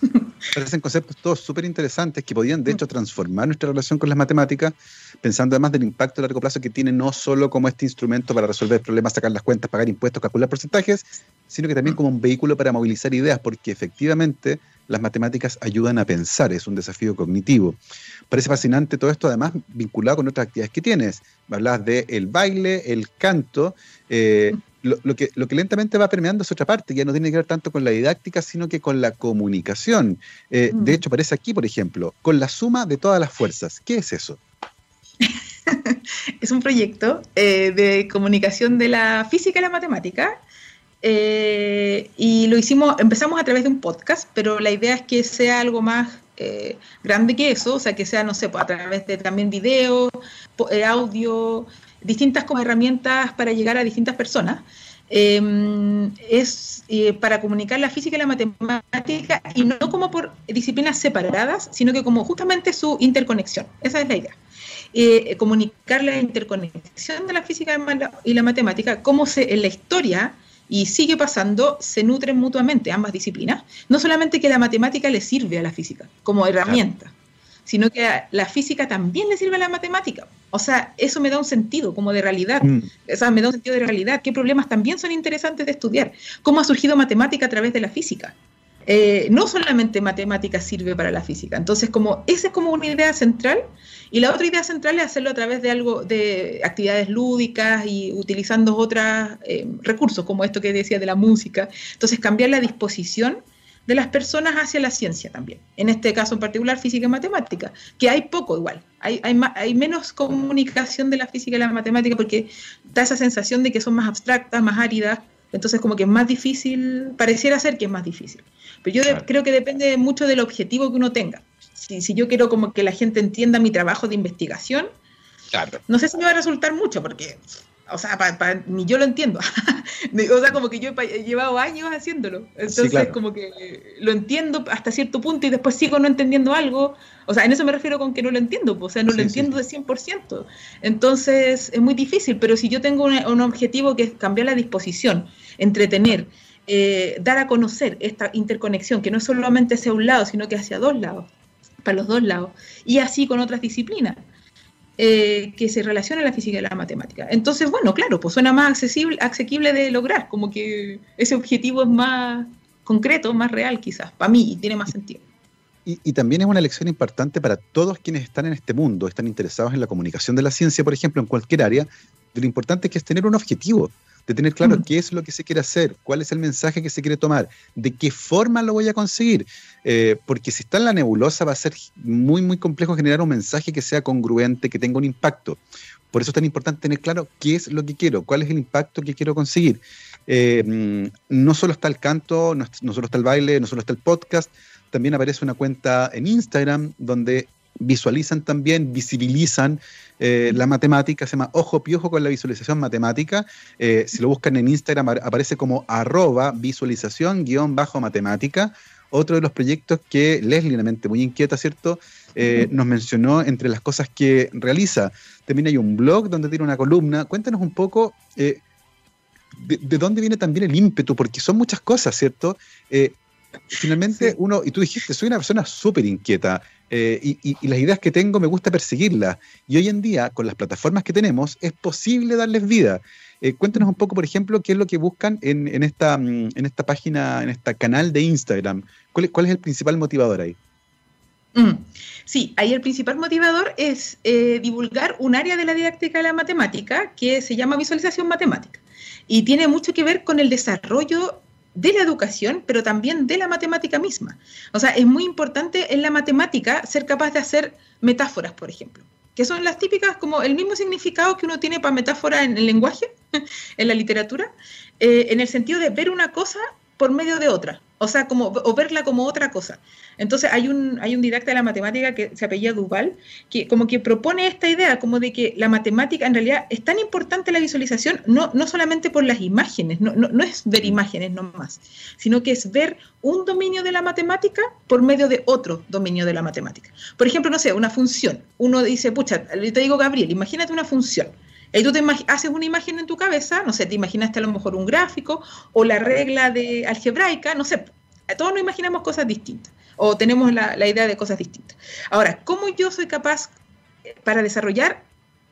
[LAUGHS] Parecen conceptos todos súper interesantes que podían, de hecho, transformar nuestra relación con las matemáticas, pensando además del impacto a largo plazo que tiene no solo como este instrumento para resolver problemas, sacar las cuentas, pagar impuestos, calcular porcentajes, sino que también como un vehículo para movilizar ideas, porque efectivamente las matemáticas ayudan a pensar, es un desafío cognitivo. Parece fascinante todo esto, además vinculado con otras actividades que tienes. Hablas del el baile, el canto, eh, lo, que, lo que lentamente va permeando es otra parte, que ya no tiene que ver tanto con la didáctica, sino que con la comunicación. Eh, de mm. hecho, aparece aquí, por ejemplo, con la suma de todas las fuerzas. ¿Qué es eso? [LAUGHS] es un proyecto eh, de comunicación de la física y la matemática. Eh, y lo hicimos, empezamos a través de un podcast, pero la idea es que sea algo más grande que eso, o sea, que sea, no sé, pues, a través de también video, audio, distintas como herramientas para llegar a distintas personas. Em, es eh, para comunicar la física y la matemática y no como por disciplinas separadas, sino que como justamente su interconexión. Esa es la idea. Eh, comunicar la interconexión de la física y la matemática, cómo se, en la historia, y sigue pasando, se nutren mutuamente ambas disciplinas. No solamente que la matemática le sirve a la física como herramienta, sino que la física también le sirve a la matemática. O sea, eso me da un sentido como de realidad. Mm. O sea, me da un sentido de realidad. ¿Qué problemas también son interesantes de estudiar? ¿Cómo ha surgido matemática a través de la física? Eh, no solamente matemática sirve para la física. Entonces, como esa es como una idea central. Y la otra idea central es hacerlo a través de algo de actividades lúdicas y utilizando otros eh, recursos, como esto que decía de la música. Entonces, cambiar la disposición de las personas hacia la ciencia también. En este caso en particular, física y matemática, que hay poco igual. Hay, hay, hay, menos comunicación de la física y la matemática porque da esa sensación de que son más abstractas, más áridas. Entonces, como que es más difícil, pareciera ser que es más difícil. Pero yo creo que depende mucho del objetivo que uno tenga. Si, si, yo quiero como que la gente entienda mi trabajo de investigación, no sé si me va a resultar mucho, porque o sea, ni yo lo entiendo. [LAUGHS] o sea, como que yo he llevado años haciéndolo. Entonces, como que lo entiendo hasta cierto punto y después sigo no entendiendo algo. O sea, en eso me refiero con que no lo entiendo, o sea, no lo entiendo de 100%. Entonces, es muy difícil, pero si yo tengo un, objetivo que es cambiar la disposición, entretener, eh, dar a conocer esta interconexión, que no es solamente hacia un lado, sino que hacia dos lados, para los dos lados, y así con otras disciplinas. Eh, que se relaciona la física y la matemática. Entonces, bueno, claro, pues suena más accesible, asequible de lograr, como que ese objetivo es más concreto, más real quizás, para mí, y tiene más sentido. Y, también es una lección importante para todos quienes están en este mundo, están interesados en la comunicación de la ciencia, por ejemplo, en cualquier área, de lo importante que es tener un objetivo, de tener claro mm. qué es lo que se quiere hacer, cuál es el mensaje que se quiere tomar, de qué forma lo voy a conseguir. Eh, porque si está en la nebulosa va a ser muy, muy complejo generar un mensaje que sea congruente, que tenga un impacto. Por eso es tan importante tener claro qué es lo que quiero, cuál es el impacto que quiero conseguir. Eh, mm, no solo está el canto, no, no, solo está el baile, no solo está el podcast, también aparece una cuenta en Instagram donde visualizan también, visibilizan eh, la matemática, se llama Ojo Piojo con la visualización matemática. Eh, si lo buscan en Instagram aparece como arroba visualización guion bajo matemática. Otro de los proyectos que Leslie, una mente muy inquieta, ¿cierto? Eh, nos mencionó entre las cosas que realiza. También hay un blog donde tiene una columna. Cuéntanos un poco de, dónde viene también el ímpetu, porque son muchas cosas, ¿cierto? finalmente uno, y tú dijiste, soy una persona súper inquieta eh, y, las ideas que tengo me gusta perseguirlas. Y hoy en día, con las plataformas que tenemos, es posible darles vida. Eh, cuéntanos un poco, por ejemplo, qué es lo que buscan en, esta, mm, en esta página, en este canal de Instagram. ¿Cuál es, cuál es el principal motivador ahí? Mm. Sí, ahí el principal motivador es eh, divulgar un área de la didáctica de la matemática que se llama visualización matemática y tiene mucho que ver con el desarrollo de la educación, pero también de la matemática misma. O sea, es muy importante en la matemática ser capaz de hacer metáforas, por ejemplo, que son las típicas como el mismo significado que uno tiene para metáfora en el lenguaje, [LAUGHS] en la literatura, eh, en el sentido de ver una cosa por medio de otra, o sea, como, o verla como otra cosa. Entonces hay un, hay un didacta de la matemática que se apellida Duval, que como que propone esta idea, como de que la matemática en realidad es tan importante la visualización, no, no solamente por las imágenes, no, no, no es ver imágenes nomás, sino que es ver un dominio de la matemática por medio de otro dominio de la matemática. Por ejemplo, no sé, una función. Uno dice, pucha, te digo, Gabriel, imagínate una función. Y tú te haces una imagen en tu cabeza, no sé, te imaginaste a lo mejor un gráfico o la regla de algebraica, no sé, todos nos imaginamos cosas distintas o tenemos la, idea de cosas distintas. Ahora, ¿cómo yo soy capaz eh, para desarrollar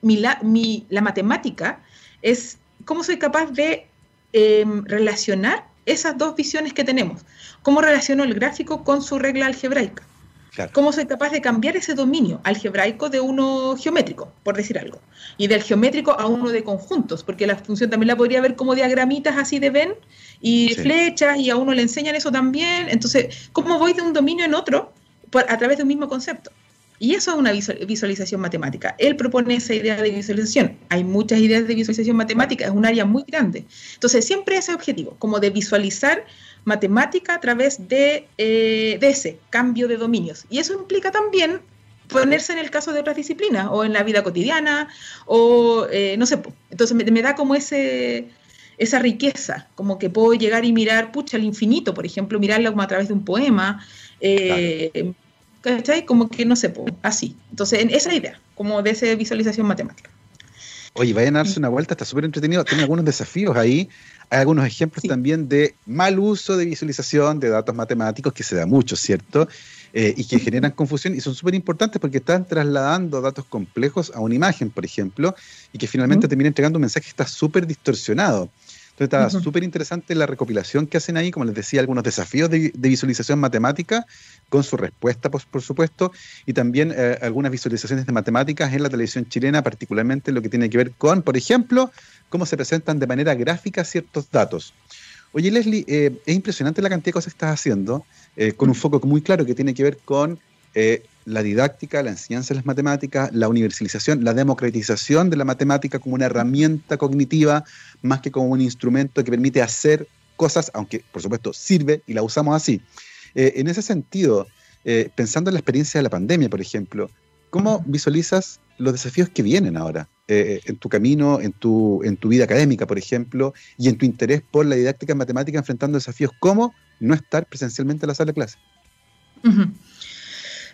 mi, la, la matemática? Es cómo soy capaz de em, relacionar esas dos visiones que tenemos. ¿Cómo relaciono el gráfico con su regla algebraica? ¿Cómo soy capaz de cambiar ese dominio algebraico de uno geométrico, por decir algo? Y del geométrico a uno de conjuntos, porque la función también la podría ver como diagramitas así de Venn y flechas, y a uno le enseñan eso también. Entonces, ¿cómo voy de un dominio en otro a través de un mismo concepto? Y eso es una visualización matemática. Él propone esa idea de visualización. Hay muchas ideas de visualización matemática, es un área muy grande. Entonces, siempre ese objetivo, como de visualizar matemática a través de, eh, de ese cambio de dominios. Y eso implica también ponerse en el caso de otras disciplinas o en la vida cotidiana o eh, no sé. Entonces me, da como ese, esa riqueza, como que puedo llegar y mirar, pucha, el infinito, por ejemplo, mirarlo como a través de un poema. Eh, ¿Cachai? Como que no sé, así. Entonces, en esa idea, como de esa visualización matemática. Oye, vayan a darse una vuelta, está súper entretenido. Tiene algunos desafíos ahí. Hay algunos ejemplos también de mal uso de visualización de datos matemáticos, que se da mucho, ¿cierto? Eh, y que generan confusión y son súper importantes porque están trasladando datos complejos a una imagen, por ejemplo, y que finalmente termina entregando un mensaje que está súper distorsionado. Entonces está súper interesante la recopilación que hacen ahí, como les decía, algunos desafíos de, visualización matemática, con su respuesta, por, por supuesto, y también eh, algunas visualizaciones de matemáticas en la televisión chilena, particularmente lo que tiene que ver con, por ejemplo, cómo se presentan de manera gráfica ciertos datos. Oye, Leslie, eh, es impresionante la cantidad de cosas que estás haciendo, eh, con un foco muy claro que tiene que ver con la didáctica, la enseñanza de las matemáticas, la universalización, la democratización de la matemática como una herramienta cognitiva, más que como un instrumento que permite hacer cosas, aunque por supuesto sirve y la usamos así. Eh, en ese sentido, eh, pensando en la experiencia de la pandemia, por ejemplo, ¿cómo visualizas los desafíos que vienen ahora eh, en tu camino, en tu, en tu vida académica, por ejemplo, y en tu interés por la didáctica en matemática enfrentando desafíos como no estar presencialmente en la sala de clase?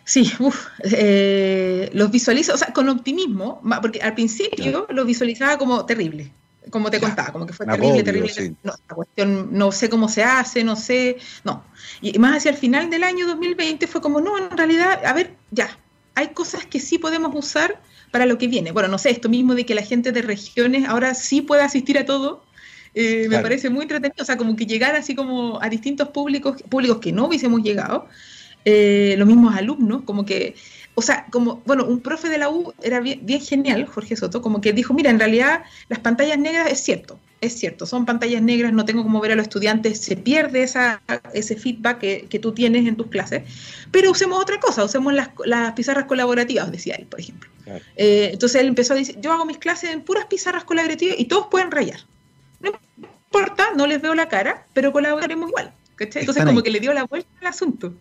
Sí, eh, los visualizo, o sea, con optimismo, porque al principio los visualizaba como terrible, como te contaba, como que fue terrible, terrible. No, la cuestión, no sé cómo se hace, no sé, no. Y más hacia el final del año 2020 fue como, no, en realidad, a ver, ya, hay cosas que sí podemos usar para lo que viene. Bueno, no sé, esto mismo de que la gente de regiones ahora sí puede asistir a todo, Eh, me parece muy entretenido, o sea, como que llegar así como a distintos públicos, públicos que no hubiésemos llegado, eh, los mismos alumnos, como que, o sea, como, bueno, un profe de la U era bien, genial, Jorge Soto, como que dijo, mira, en realidad las pantallas negras es cierto, es cierto, son pantallas negras, no tengo como ver a los estudiantes, se pierde esa, ese feedback que, tú tienes en tus clases, pero usemos otra cosa, usemos las, pizarras colaborativas, decía él, por ejemplo. Eh, entonces él empezó a decir, yo hago mis clases en puras pizarras colaborativas y todos pueden rayar. No importa, no les veo la cara, pero colaboraremos igual. Entonces como que le dio la vuelta al asunto.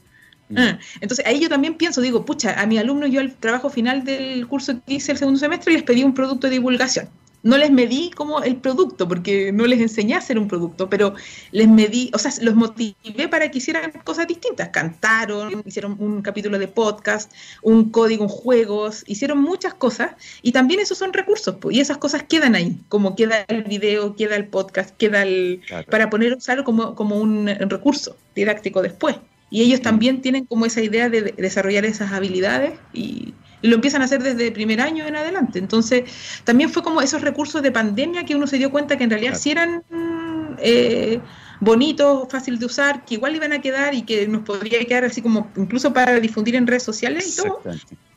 Mm. Ah, entonces ahí yo también pienso, digo, pucha, a mi alumno yo el trabajo final del curso que hice el segundo semestre les pedí un producto de divulgación. No les medí como el producto, porque no les enseñé a hacer un producto, pero les medí, o sea, los motivé para que hicieran cosas distintas. Cantaron, hicieron un capítulo de podcast, un código, juegos, hicieron muchas cosas y también esos son recursos, y esas cosas quedan ahí, como queda el video, queda el podcast, queda el... para poner, usarlo como, como un recurso didáctico después. Y ellos también tienen como esa idea de desarrollar esas habilidades y, lo empiezan a hacer desde primer año en adelante. Entonces, también fue como esos recursos de pandemia que uno se dio cuenta que en realidad sí eran eh, bonitos, fáciles de usar, que igual iban a quedar y que nos podría quedar así como incluso para difundir en redes sociales y todo.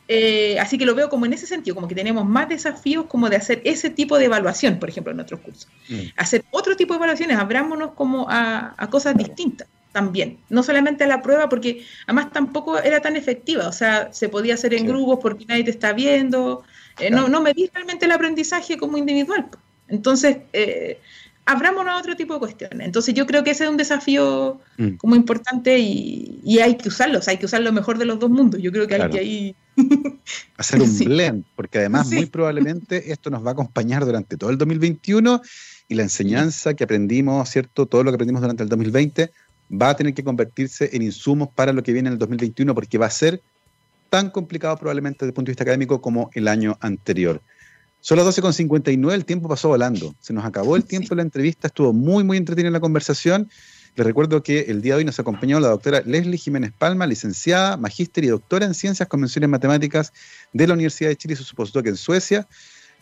Eh, así que lo veo como en ese sentido, como que tenemos más desafíos como de hacer ese tipo de evaluación, por ejemplo, en nuestros cursos. Mm. Hacer otro tipo de evaluaciones, abrámonos como a, cosas distintas también, no solamente a la prueba, porque además tampoco era tan efectiva, o sea, se podía hacer en grupos porque nadie te está viendo, eh, no, no medir realmente el aprendizaje como individual. Entonces, eh, abrámonos a otro tipo de cuestiones. Entonces yo creo que ese es un desafío mm. como importante y, hay que usarlo, hay que usar lo mejor de los dos mundos. Yo creo que hay que ahí... [LAUGHS] Hacer un [LAUGHS] blend, porque además muy probablemente esto nos va a acompañar durante todo el 2021 y la enseñanza que aprendimos, ¿cierto? Todo lo que aprendimos durante el 2020 va a tener que convertirse en insumos para lo que viene en el 2021 porque va a ser tan complicado probablemente desde el punto de vista académico como el año anterior. Son las 12.59, el tiempo pasó volando. Se nos acabó el [LAUGHS] tiempo de la entrevista, estuvo muy, muy entretenida la conversación. Les recuerdo que el día de hoy nos acompañó la doctora Leslie Jiménez Palma, licenciada, magíster y doctora en Ciencias Convenciones Matemáticas de la Universidad de Chile y su postdoc en Suecia.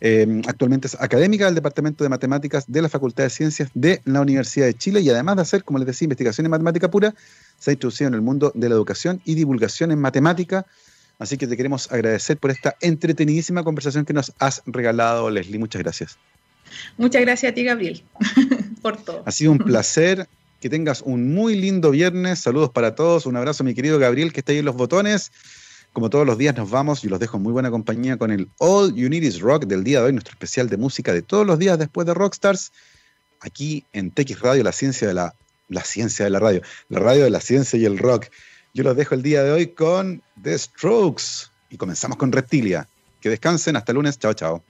Eh, actualmente es académica del Departamento de Matemáticas de la Facultad de Ciencias de la Universidad de Chile y además de hacer, como les decía, investigación en matemática pura, se ha introducido en el mundo de la educación y divulgación en matemática. Así que te queremos agradecer por esta entretenidísima conversación que nos has regalado, Leslie. Muchas gracias. Muchas gracias a ti, Gabriel, [LAUGHS] por todo. Ha sido un [LAUGHS] placer. Que tengas un muy lindo viernes. Saludos para todos. Un abrazo, mi querido Gabriel, que está ahí en los botones. Como todos los días nos vamos y los dejo en muy buena compañía con el All You Need Is Rock del día de hoy, nuestro especial de música de todos los días después de Rockstars, aquí en TX Radio, la ciencia de la, la ciencia de la radio, la radio de la ciencia y el rock. Yo los dejo el día de hoy con The Strokes y comenzamos con Reptilia. Que descansen, hasta el lunes, chao chao.